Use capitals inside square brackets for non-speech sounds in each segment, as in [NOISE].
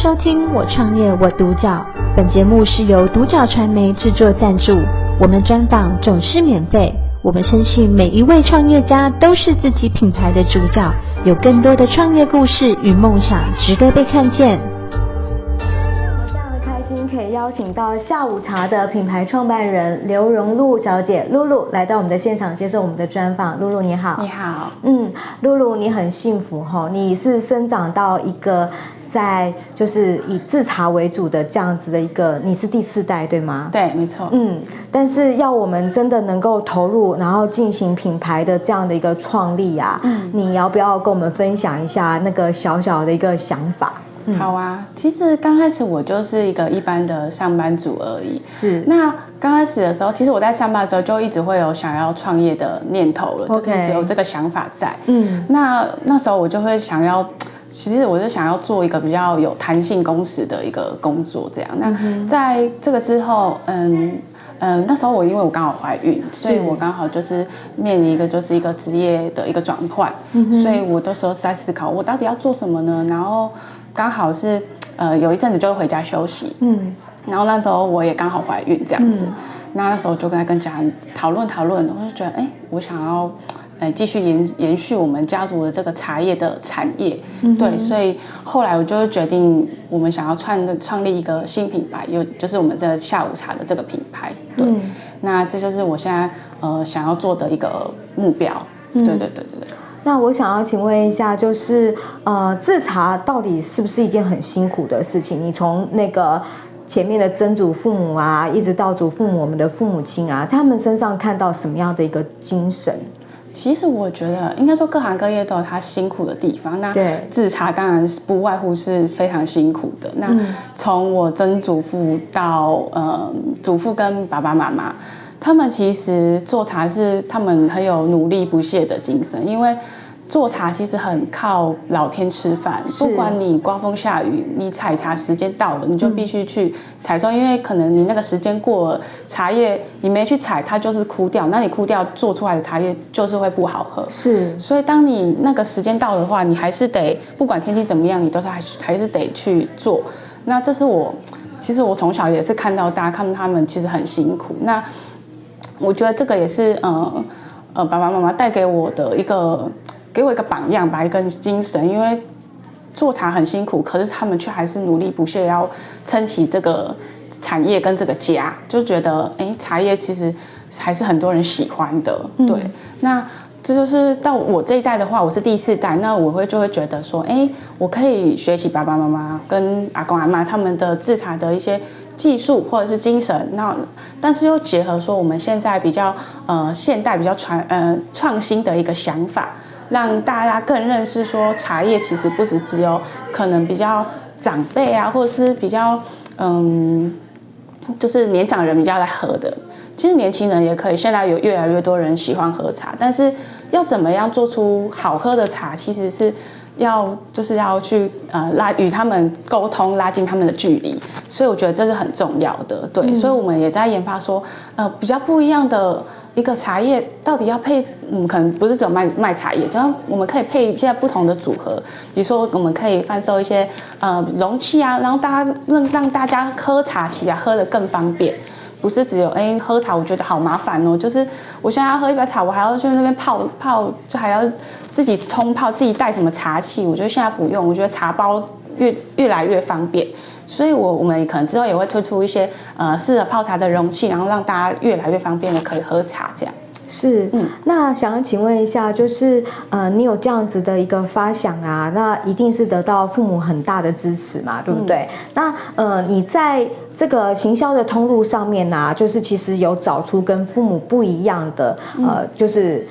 收听我创业我独角，本节目是由独角传媒制作赞助，我们专访总是免费。我们深信每一位创业家都是自己品牌的主角，有更多的创业故事与梦想值得被看见。可以邀请到下午茶的品牌创办人刘荣露小姐露露来到我们的现场接受我们的专访。露露你好，你好，嗯，露露你很幸福哈，你是生长到一个在就是以制茶为主的这样子的一个，你是第四代对吗？对，没错。嗯，但是要我们真的能够投入，然后进行品牌的这样的一个创立啊，嗯，你要不要跟我们分享一下那个小小的一个想法？好啊，其实刚开始我就是一个一般的上班族而已。是。那刚开始的时候，其实我在上班的时候就一直会有想要创业的念头了就是有这个想法在。嗯。那那时候我就会想要，其实我是想要做一个比较有弹性工时的一个工作，这样。那在这个之后，嗯嗯，那时候我因为我刚好怀孕，所以我刚好就是面临一个就是一个职业的一个转换，嗯、所以我的时候是在思考我到底要做什么呢？然后。刚好是呃有一阵子就会回家休息，嗯，然后那时候我也刚好怀孕这样子，嗯、那那时候就跟他跟家人讨论讨论，我就觉得哎，我想要呃继续延延续我们家族的这个茶叶的产业，嗯、对，所以后来我就决定我们想要创创立一个新品牌，有就是我们这个下午茶的这个品牌，对，嗯、那这就是我现在呃想要做的一个目标，对对对对。那我想要请问一下，就是呃，制茶到底是不是一件很辛苦的事情？你从那个前面的曾祖父母啊，一直到祖父母，我们的父母亲啊，他们身上看到什么样的一个精神？其实我觉得，应该说各行各业都有他辛苦的地方。那制茶当然是不外乎是非常辛苦的。那从我曾祖父到呃祖父跟爸爸妈妈。他们其实做茶是他们很有努力不懈的精神，因为做茶其实很靠老天吃饭，不管你刮风下雨，你采茶时间到了，你就必须去采收，嗯、因为可能你那个时间过了，茶叶你没去采，它就是枯掉，那你枯掉做出来的茶叶就是会不好喝。是，所以当你那个时间到的话，你还是得不管天气怎么样，你都是还还是得去做。那这是我，其实我从小也是看到大家看他们其实很辛苦。那我觉得这个也是，呃，呃，爸爸妈妈带给我的一个，给我一个榜样吧，一个精神。因为做茶很辛苦，可是他们却还是努力不懈，要撑起这个产业跟这个家，就觉得，哎，茶叶其实还是很多人喜欢的。对，嗯、那这就是到我这一代的话，我是第四代，那我会就会觉得说，哎，我可以学习爸爸妈妈跟阿公阿妈他们的制茶的一些。技术或者是精神，那但是又结合说我们现在比较呃现代比较传呃创新的一个想法，让大家更认识说茶叶其实不是只有可能比较长辈啊，或者是比较嗯就是年长人比较来喝的，其实年轻人也可以。现在有越来越多人喜欢喝茶，但是要怎么样做出好喝的茶，其实是。要就是要去呃拉与他们沟通，拉近他们的距离，所以我觉得这是很重要的，对，嗯、所以我们也在研发说，呃比较不一样的一个茶叶到底要配，嗯可能不是只有卖卖茶叶，只要我们可以配一些不同的组合，比如说我们可以贩售一些呃容器啊，然后大家让让大家喝茶起来喝得更方便。不是只有哎、欸、喝茶，我觉得好麻烦哦。就是我现在要喝一杯茶，我还要去那边泡泡，就还要自己冲泡，自己带什么茶器。我觉得现在不用，我觉得茶包越越来越方便。所以我我们可能之后也会推出一些呃适合泡茶的容器，然后让大家越来越方便的可以喝茶这样。是，嗯，那想要请问一下，就是呃你有这样子的一个发想啊，那一定是得到父母很大的支持嘛，对不对？嗯、那呃你在。这个行销的通路上面呢、啊，就是其实有找出跟父母不一样的，呃，就是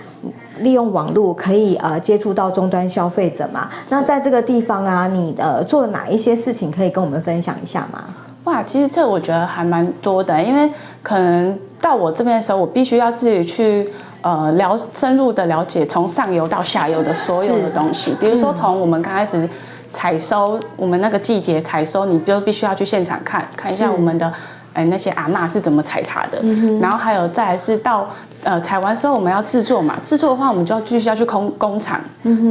利用网络可以呃接触到终端消费者嘛。那在这个地方啊，你呃做了哪一些事情可以跟我们分享一下吗？哇，其实这我觉得还蛮多的，因为可能到我这边的时候，我必须要自己去呃了深入的了解从上游到下游的所有的东西，比如说从我们刚开始。采收我们那个季节采收，你就必须要去现场看看一下我们的哎那些阿嬷是怎么采茶的，嗯、然后还有再来是到呃采完之后我们要制作嘛，制作的话我们就必须要去工工厂、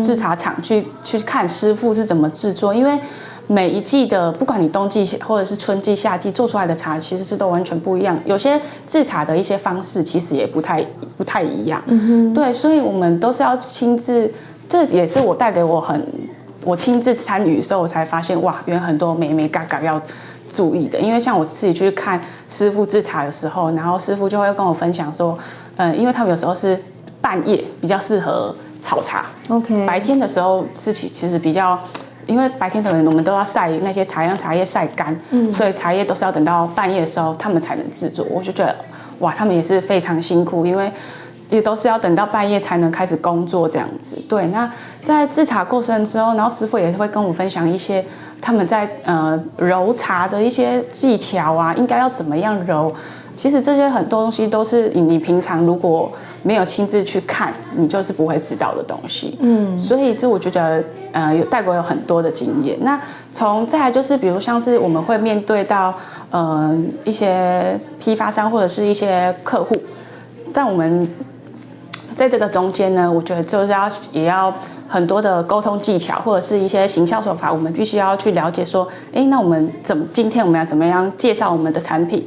制、茶厂去去看师傅是怎么制作，因为每一季的，不管你冬季或者是春季、夏季做出来的茶，其实是都完全不一样。有些制茶的一些方式，其实也不太不太一样。嗯。对，所以我们都是要亲自，这也是我带给我很，我亲自参与的时候，我才发现哇，原来很多美眉嘎嘎要注意的。因为像我自己去看师傅制茶的时候，然后师傅就会跟我分享说，嗯，因为他们有时候是半夜比较适合炒茶。OK。白天的时候是其其实比较。因为白天可能我们都要晒那些茶叶，让茶叶晒干，嗯，所以茶叶都是要等到半夜的时候他们才能制作。我就觉得，哇，他们也是非常辛苦，因为也都是要等到半夜才能开始工作这样子。对，那在制茶过程之后，然后师傅也会跟我分享一些他们在呃揉茶的一些技巧啊，应该要怎么样揉。其实这些很多东西都是你你平常如果没有亲自去看，你就是不会知道的东西。嗯，所以这我觉得呃有带过有很多的经验。那从再来就是比如像是我们会面对到呃一些批发商或者是一些客户，但我们在这个中间呢，我觉得就是要也要很多的沟通技巧或者是一些行销手法，我们必须要去了解说，哎，那我们怎么今天我们要怎么样介绍我们的产品？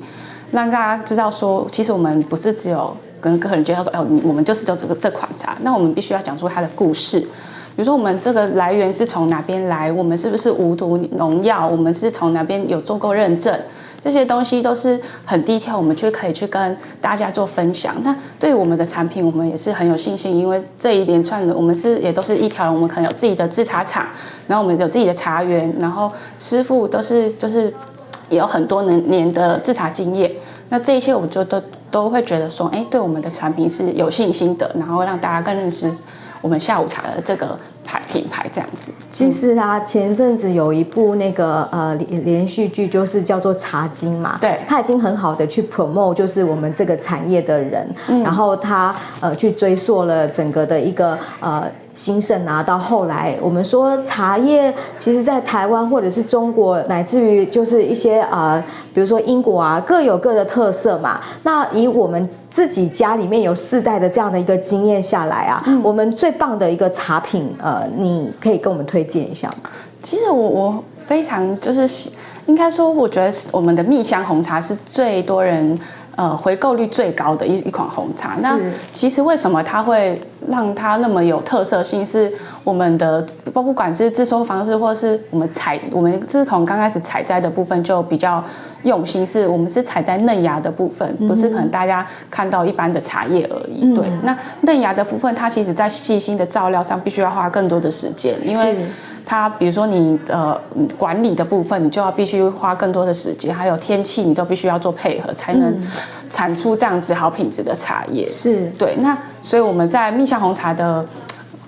让大家知道说，其实我们不是只有跟客人介绍说，哎，我们就是做这个这款茶。那我们必须要讲出它的故事，比如说我们这个来源是从哪边来，我们是不是无毒农药，我们是从哪边有做过认证，这些东西都是很低调，我们就可以去跟大家做分享。那对我们的产品，我们也是很有信心，因为这一连串的，我们是也都是一条龙，我们可能有自己的制茶厂，然后我们有自己的茶园，然后师傅都是就是。也有很多年年的制茶经验，那这一些我就都都会觉得说，哎，对我们的产品是有信心的，然后让大家更认识我们下午茶的这个牌品牌这样子。其实啊，前阵子有一部那个呃连连续剧，就是叫做《茶经》嘛，对，他已经很好的去 promote 就是我们这个产业的人，嗯、然后他呃去追溯了整个的一个呃。兴盛啊，到后来我们说茶叶，其实在台湾或者是中国，乃至于就是一些啊、呃，比如说英国啊，各有各的特色嘛。那以我们自己家里面有四代的这样的一个经验下来啊，嗯、我们最棒的一个茶品，呃，你可以跟我们推荐一下吗？其实我我非常就是应该说，我觉得我们的蜜香红茶是最多人。呃，回购率最高的一一款红茶。那其实为什么它会让它那么有特色性？是我们的不不管是制作方式，或是我们采，我们是从刚开始采摘的部分就比较用心，是我们是采摘嫩芽的部分，不是可能大家看到一般的茶叶而已。嗯、对，那嫩芽的部分，它其实在细心的照料上必须要花更多的时间，因为。它比如说你呃管理的部分，你就要必须花更多的时间，还有天气你都必须要做配合，才能产出这样子好品质的茶叶。是，对。那所以我们在蜜香红茶的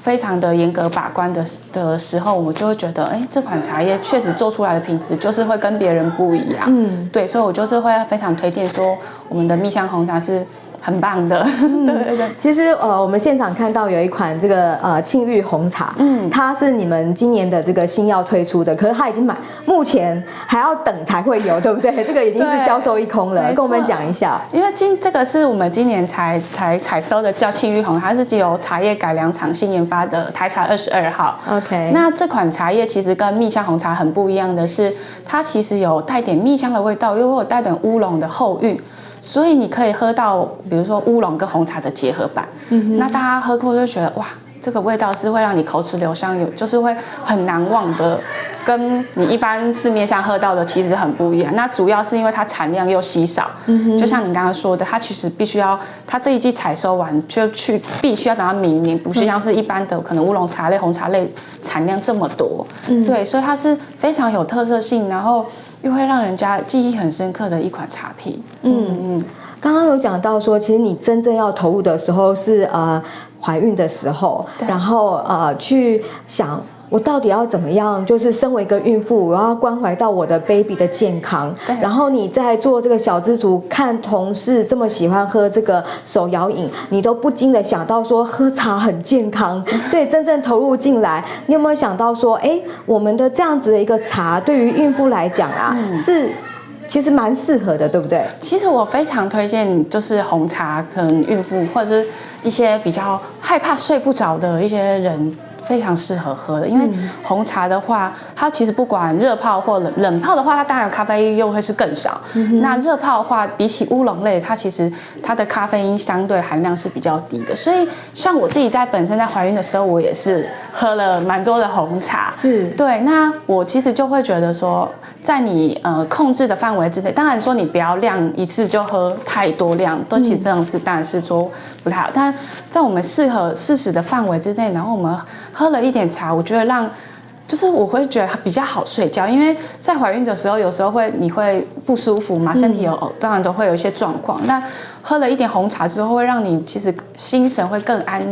非常的严格把关的的时候，我们就会觉得，哎，这款茶叶确实做出来的品质就是会跟别人不一样。嗯，对。所以我就是会非常推荐说，我们的蜜香红茶是。很棒的，对对 [LAUGHS] 对。其实呃，我们现场看到有一款这个呃沁玉红茶，嗯，它是你们今年的这个新要推出的，可是它已经买，目前还要等才会有，对不对？[LAUGHS] 这个已经是销售一空了，跟我们讲一下。因为今这个是我们今年才才采收的，叫沁玉红，它是由茶叶改良厂新研发的台茶二十二号。OK。那这款茶叶其实跟蜜香红茶很不一样的是，它其实有带点蜜香的味道，又有带点乌龙的后韵。所以你可以喝到，比如说乌龙跟红茶的结合版，嗯，那大家喝过就觉得哇，这个味道是会让你口齿留香，有就是会很难忘的，跟你一般市面上喝到的其实很不一样。那主要是因为它产量又稀少，嗯，就像你刚刚说的，它其实必须要，它这一季采收完就去，必须要等到明年，不是像是一般的可能乌龙茶类、红茶类产量这么多，嗯，对，所以它是非常有特色性，然后。又会让人家记忆很深刻的一款茶品。嗯嗯，刚刚有讲到说，其实你真正要投入的时候是呃怀孕的时候，然后呃去想。我到底要怎么样？就是身为一个孕妇，我要关怀到我的 baby 的健康。对。然后你在做这个小资族，看同事这么喜欢喝这个手摇饮，你都不禁的想到说喝茶很健康。所以真正投入进来，你有没有想到说，哎，我们的这样子的一个茶，对于孕妇来讲啊，嗯、是其实蛮适合的，对不对？其实我非常推荐，就是红茶，可能孕妇或者是一些比较害怕睡不着的一些人。非常适合喝的，因为红茶的话，它其实不管热泡或冷冷泡的话，它当然咖啡因又会是更少。嗯、那热泡的话，比起乌龙类，它其实它的咖啡因相对含量是比较低的。所以像我自己在本身在怀孕的时候，我也是喝了蛮多的红茶。是。对，那我其实就会觉得说，在你呃控制的范围之内，当然说你不要量一次就喝太多量，都其实这样是当然是说不太好。嗯、但在我们适合适时的范围之内，然后我们喝了一点茶，我觉得让就是我会觉得比较好睡觉，因为在怀孕的时候有时候会你会不舒服嘛，身体有、嗯、当然都会有一些状况。那喝了一点红茶之后，会让你其实心神会更安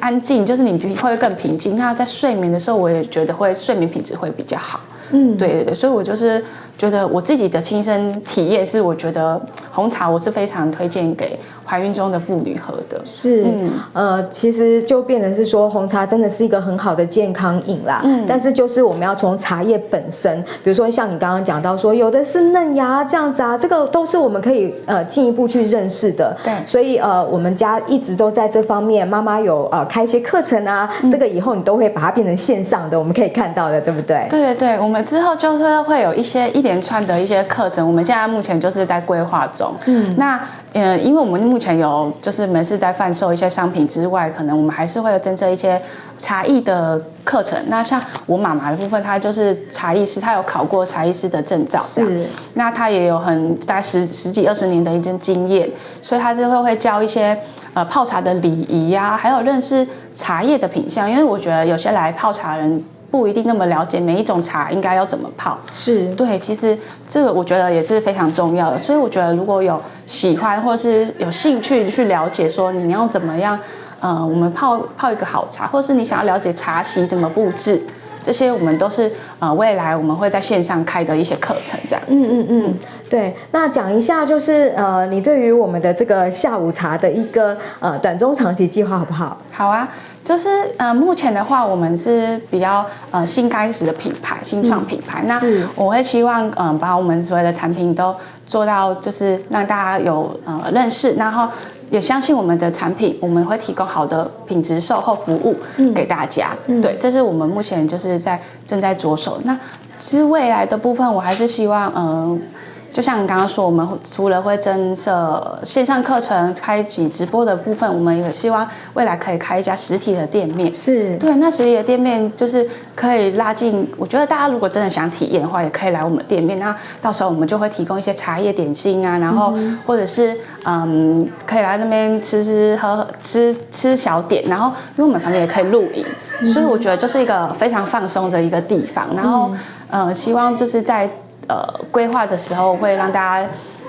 安静，就是你会更平静。那在睡眠的时候，我也觉得会睡眠品质会比较好。嗯，对对对，所以我就是觉得我自己的亲身体验是，我觉得红茶我是非常推荐给怀孕中的妇女喝的。是，嗯，呃，其实就变成是说红茶真的是一个很好的健康饮啦。嗯，但是就是我们要从茶叶本身，比如说像你刚刚讲到说有的是嫩芽这样子啊，这个都是我们可以呃进一步去认识的。对，所以呃我们家一直都在这方面，妈妈有呃开一些课程啊，嗯，这个以后你都会把它变成线上的，我们可以看到的，对不对？对对对，我们。之后就是会有一些一连串的一些课程，我们现在目前就是在规划中。嗯，那呃，因为我们目前有就是门市在贩售一些商品之外，可能我们还是会有增设一些茶艺的课程。那像我妈妈的部分，她就是茶艺师，她有考过茶艺师的证照。是。那她也有很大概十十几二十年的一些经验，所以她就会会教一些呃泡茶的礼仪呀，还有认识茶叶的品相。因为我觉得有些来泡茶的人。不一定那么了解每一种茶应该要怎么泡，是对，其实这个我觉得也是非常重要的，所以我觉得如果有喜欢或是有兴趣去了解说你要怎么样，呃，我们泡泡一个好茶，或是你想要了解茶席怎么布置。这些我们都是呃未来我们会在线上开的一些课程，这样。嗯嗯嗯，对。那讲一下就是呃你对于我们的这个下午茶的一个呃短中长期计划好不好？好啊，就是呃目前的话我们是比较呃新开始的品牌，新创品牌。那我会希望嗯、呃、把我们所有的产品都做到就是让大家有呃认识，然后。也相信我们的产品，我们会提供好的品质售后服务给大家。嗯、对，这是我们目前就是在正在着手。那其实未来的部分，我还是希望，嗯、呃。就像你刚刚说，我们除了会增设线上课程、开启直播的部分，我们也希望未来可以开一家实体的店面。是。对，那实体的店面就是可以拉近。我觉得大家如果真的想体验的话，也可以来我们店面。那到时候我们就会提供一些茶叶点心啊，然后或者是嗯，可以来那边吃吃喝吃吃小点，然后因为我们旁边也可以露营，所以我觉得就是一个非常放松的一个地方。然后嗯，希望就是在。呃，规划的时候会让大家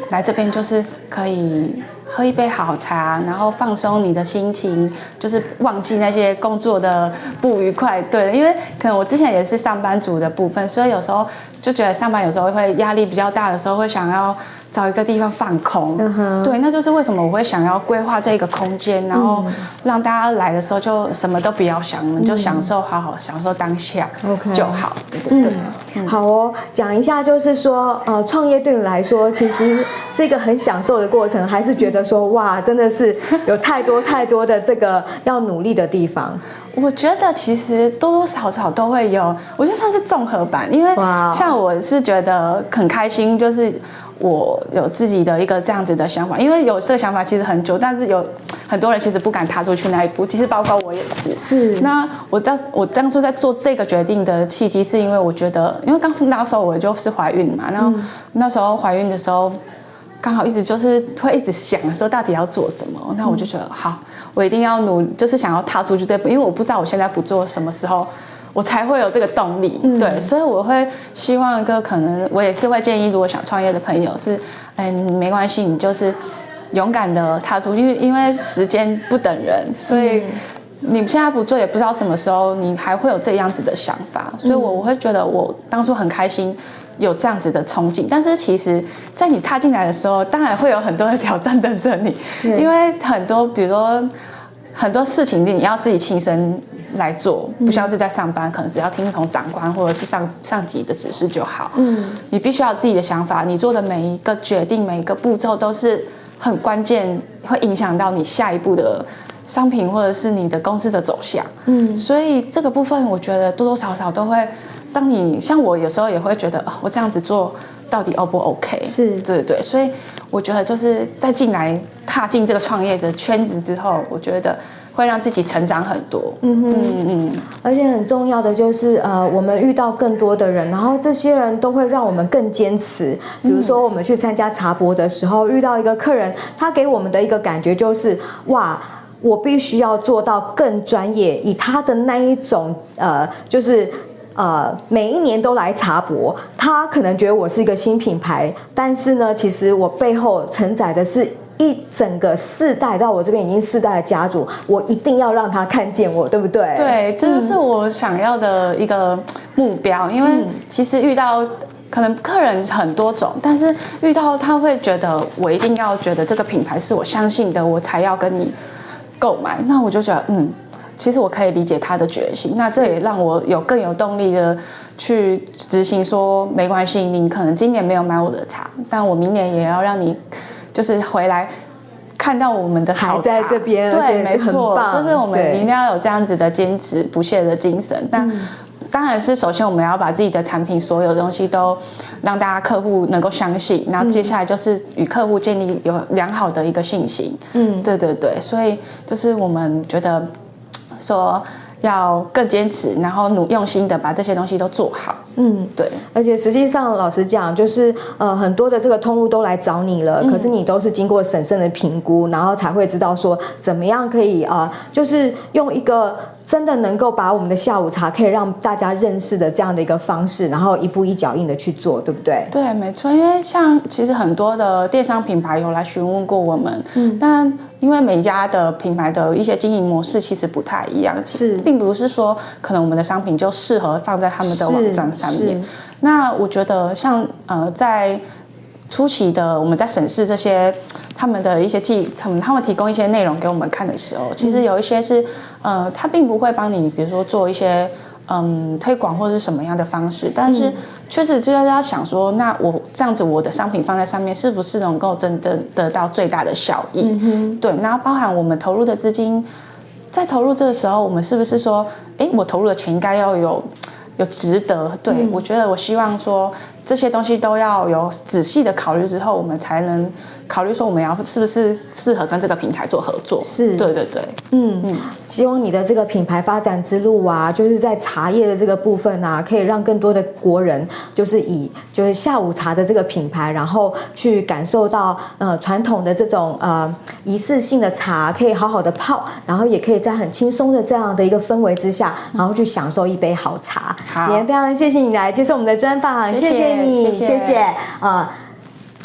来这边，就是可以喝一杯好茶，然后放松你的心情，就是忘记那些工作的不愉快。对，因为可能我之前也是上班族的部分，所以有时候就觉得上班有时候会压力比较大的时候，会想要。找一个地方放空，uh. 对，那就是为什么我会想要规划这个空间，然后让大家来的时候就什么都不要想，我们、嗯、就享受，好好享受当下就好.对对对。嗯、好哦，讲一下就是说，呃，创业对你来说其实是一个很享受的过程，还是觉得说，哇，真的是有太多太多的这个要努力的地方？我觉得其实多多少少都会有，我觉得算是综合版，因为像我是觉得很开心，就是。我有自己的一个这样子的想法，因为有这个想法其实很久，但是有很多人其实不敢踏出去那一步，其实包括我也是。是。那我当我当初在做这个决定的契机，是因为我觉得，因为当时那时候我就是怀孕嘛，然后那时候怀孕的时候，刚好一直就是会一直想说到底要做什么，那我就觉得好，我一定要努，就是想要踏出去这步，因为我不知道我现在不做什么时候。我才会有这个动力，嗯、对，所以我会希望一个可能，我也是会建议，如果想创业的朋友是，嗯，没关系，你就是勇敢的踏出，因为因为时间不等人，所以你现在不做，也不知道什么时候你还会有这样子的想法，所以我我会觉得我当初很开心有这样子的憧憬，但是其实在你踏进来的时候，当然会有很多的挑战等着你，对因为很多，比如说。很多事情你要自己亲身来做，不像是在上班，可能只要听从长官或者是上上级的指示就好。嗯，你必须要有自己的想法，你做的每一个决定、每一个步骤都是很关键，会影响到你下一步的商品或者是你的公司的走向。嗯，所以这个部分我觉得多多少少都会，当你像我有时候也会觉得，哦，我这样子做到底 O 不 OK？是，对对对，所以我觉得就是在进来踏进这个创业的圈子之后，我觉得。会让自己成长很多，嗯哼嗯嗯，而且很重要的就是呃，我们遇到更多的人，然后这些人都会让我们更坚持。比如说我们去参加茶博的时候，遇到一个客人，他给我们的一个感觉就是，哇，我必须要做到更专业，以他的那一种呃，就是呃，每一年都来茶博，他可能觉得我是一个新品牌，但是呢，其实我背后承载的是。一整个世代到我这边已经四代的家族，我一定要让他看见我，对不对？对，这是我想要的一个目标。嗯、因为其实遇到可能客人很多种，但是遇到他会觉得我一定要觉得这个品牌是我相信的，我才要跟你购买。那我就觉得，嗯，其实我可以理解他的决心。那这也让我有更有动力的去执行说，没关系，你可能今年没有买我的茶，但我明年也要让你。就是回来看到我们的好茶，在这边，对，没错，就是我们一定要有这样子的坚持不懈的精神。但当然是首先我们要把自己的产品所有东西都让大家客户能够相信，然后接下来就是与客户建立有良好的一个信心。嗯，对对对，所以就是我们觉得说。要更坚持，然后努用心的把这些东西都做好。嗯，对。而且实际上，老实讲，就是呃很多的这个通路都来找你了，嗯、可是你都是经过审慎的评估，然后才会知道说怎么样可以啊、呃，就是用一个。真的能够把我们的下午茶可以让大家认识的这样的一个方式，然后一步一脚印的去做，对不对？对，没错。因为像其实很多的电商品牌有来询问过我们，嗯，但因为每家的品牌的一些经营模式其实不太一样，是，并不是说可能我们的商品就适合放在他们的网站上面。那我觉得像呃在。初期的我们在审视这些他们的一些记，他们他们提供一些内容给我们看的时候，其实有一些是，呃，他并不会帮你，比如说做一些嗯推广或者是什么样的方式，但是确实就是要想说，那我这样子我的商品放在上面，是不是能够真正得到最大的效益？嗯哼，对，然后包含我们投入的资金，在投入这个时候，我们是不是说，哎，我投入的钱应该要有有值得？对，嗯，我觉得我希望说。这些东西都要有仔细的考虑之后，我们才能考虑说我们要是不是适合跟这个平台做合作。是，对对对，嗯嗯，希望你的这个品牌发展之路啊，就是在茶叶的这个部分啊，可以让更多的国人就是以就是下午茶的这个品牌，然后去感受到呃传统的这种呃仪式性的茶，可以好好的泡，然后也可以在很轻松的这样的一个氛围之下，然后去享受一杯好茶。好，今天非常谢谢你来接受我们的专访，谢谢。谢谢你，谢谢，谢谢啊、呃！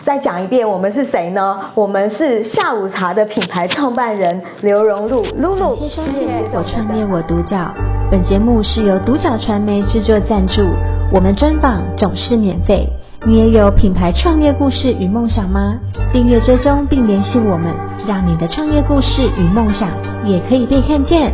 再讲一遍，我们是谁呢？我们是下午茶的品牌创办人刘荣禄，露露。谢谢收听我创业我独角，本节目是由独角传媒制作赞助，我们专访总是免费。你也有品牌创业故事与梦想吗？订阅追踪并联系我们，让你的创业故事与梦想也可以被看见。